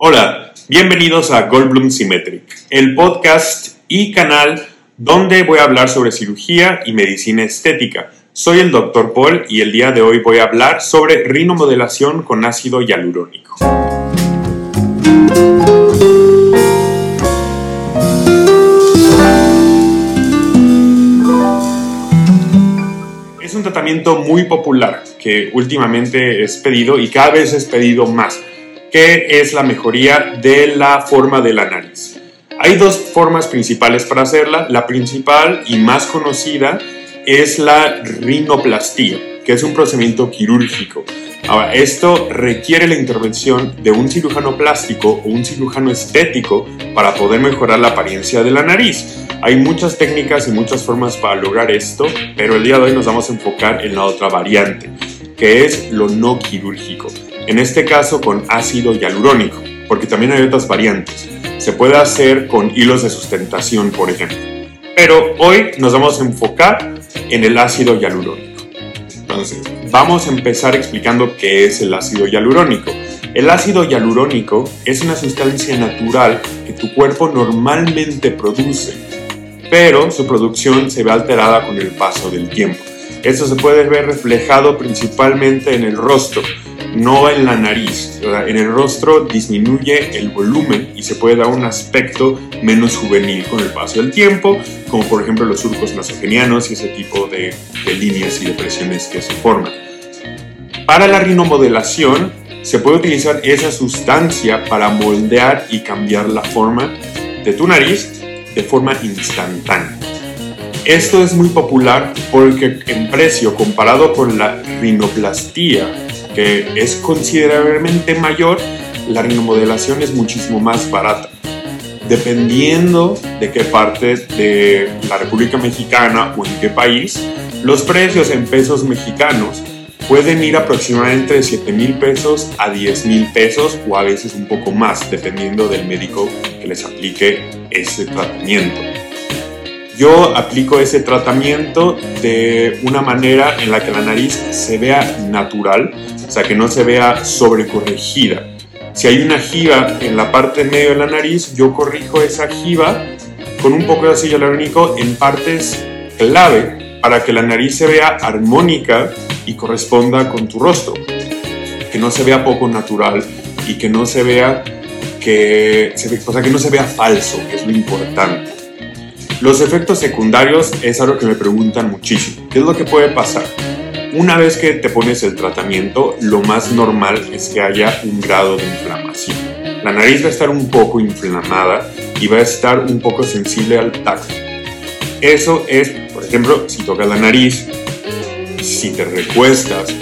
Hola, bienvenidos a Goldblum Symmetric, el podcast y canal donde voy a hablar sobre cirugía y medicina estética. Soy el Dr. Paul y el día de hoy voy a hablar sobre rinomodelación con ácido hialurónico. Es un tratamiento muy popular que últimamente es pedido y cada vez es pedido más que es la mejoría de la forma de la nariz. Hay dos formas principales para hacerla. La principal y más conocida es la rinoplastía, que es un procedimiento quirúrgico. Ahora, esto requiere la intervención de un cirujano plástico o un cirujano estético para poder mejorar la apariencia de la nariz. Hay muchas técnicas y muchas formas para lograr esto, pero el día de hoy nos vamos a enfocar en la otra variante, que es lo no quirúrgico en este caso con ácido hialurónico, porque también hay otras variantes. Se puede hacer con hilos de sustentación, por ejemplo. Pero hoy nos vamos a enfocar en el ácido hialurónico. Entonces, vamos a empezar explicando qué es el ácido hialurónico. El ácido hialurónico es una sustancia natural que tu cuerpo normalmente produce, pero su producción se ve alterada con el paso del tiempo. Esto se puede ver reflejado principalmente en el rostro, no en la nariz. En el rostro disminuye el volumen y se puede dar un aspecto menos juvenil con el paso del tiempo, como por ejemplo los surcos nasogenianos y ese tipo de, líneas y depresiones que se forman. Para la rinomodelación se puede utilizar esa sustancia para moldear y cambiar la forma de tu nariz de forma instantánea. Esto es muy popular porque en precio comparado con la rinoplastía es considerablemente mayor, la rinomodelación es muchísimo más barata. Dependiendo de qué parte de la República Mexicana o en qué país, los precios en pesos mexicanos pueden ir aproximadamente de 7 mil pesos a 10 mil pesos o a veces un poco más, dependiendo del médico que les aplique ese tratamiento. Yo aplico ese tratamiento de una manera en la que la nariz se vea natural, o sea, que no se vea sobrecorregida. Si hay una jiba en la parte medio de la nariz, yo corrijo esa jiba con un poco de ácido hialurónico en partes clave para que la nariz se vea armónica y corresponda con tu rostro. Que no se vea poco natural y que no se vea que, o sea, que no se vea falso, que es lo importante. Los efectos secundarios es algo que me preguntan muchísimo. ¿Qué es lo que puede pasar? Una vez que te pones el tratamiento, lo más normal es que haya un grado de inflamación. La nariz va a estar un poco inflamada y va a estar un poco sensible al tacto. Eso es, por ejemplo, si tocas la nariz, si te recuestas,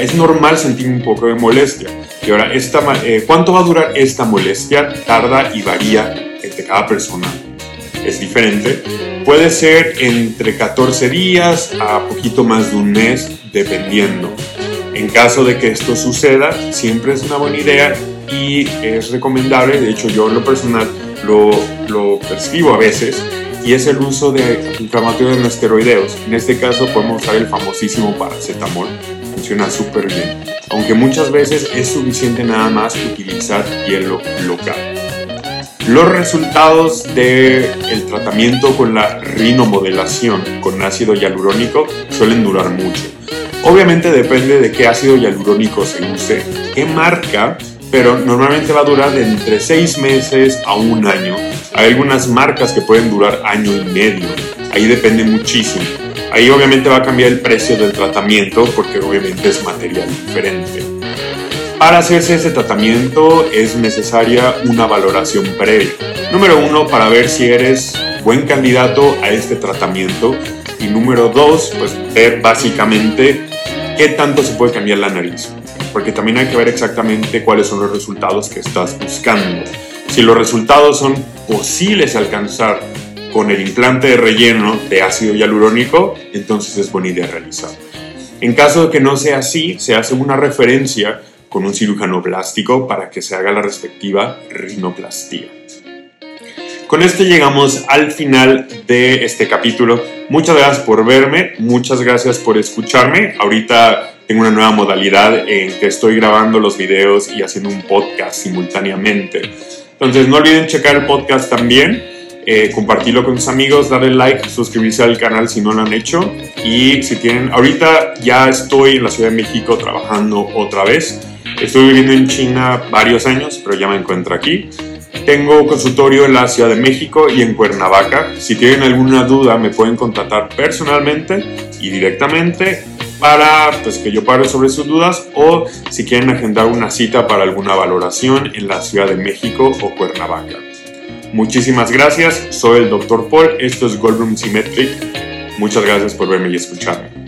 es normal sentir un poco de molestia. Y ahora, esta, eh, ¿cuánto va a durar esta molestia? Tarda y varía entre cada persona es diferente. Puede ser entre 14 días a poquito más de un mes, dependiendo. En caso de que esto suceda, siempre es una buena idea y es recomendable, de hecho yo en lo personal lo, lo prescribo a veces, y es el uso de inflamatorios no esteroideos. En este caso podemos usar el famosísimo paracetamol, funciona súper bien, aunque muchas veces es suficiente nada más utilizar hielo local. Los resultados del tratamiento con la rinomodelación con ácido hialurónico suelen durar mucho. Obviamente depende de qué ácido hialurónico se use, qué marca, pero normalmente va a durar de entre 6 meses a un año. Hay algunas marcas que pueden durar año y medio. Ahí depende muchísimo. Ahí obviamente va a cambiar el precio del tratamiento porque obviamente es material diferente. Para hacerse ese tratamiento es necesaria una valoración previa. Número uno, para ver si eres buen candidato a este tratamiento. Y número dos, pues ver básicamente qué tanto se puede cambiar la nariz. Porque también hay que ver exactamente cuáles son los resultados que estás buscando. Si los resultados son posibles alcanzar con el implante de relleno de ácido hialurónico, entonces es buena idea realizarlo. En caso de que no sea así, se hace una referencia con un cirujano plástico para que se haga la respectiva rinoplastía. Con esto llegamos al final de este capítulo. Muchas gracias por verme, muchas gracias por escucharme. Ahorita tengo una nueva modalidad en que estoy grabando los videos y haciendo un podcast simultáneamente. Entonces no olviden checar el podcast también, eh, compartirlo con sus amigos, darle like, suscribirse al canal si no lo han hecho. Y si tienen, ahorita ya estoy en la Ciudad de México trabajando otra vez. Estoy viviendo en China varios años, pero ya me encuentro aquí. Tengo consultorio en la Ciudad de México y en Cuernavaca. Si tienen alguna duda me pueden contactar personalmente y directamente para pues, que yo pare sobre sus dudas o si quieren agendar una cita para alguna valoración en la Ciudad de México o Cuernavaca. Muchísimas gracias, soy el Dr. Paul, esto es Goldroom Symmetric. Muchas gracias por verme y escucharme.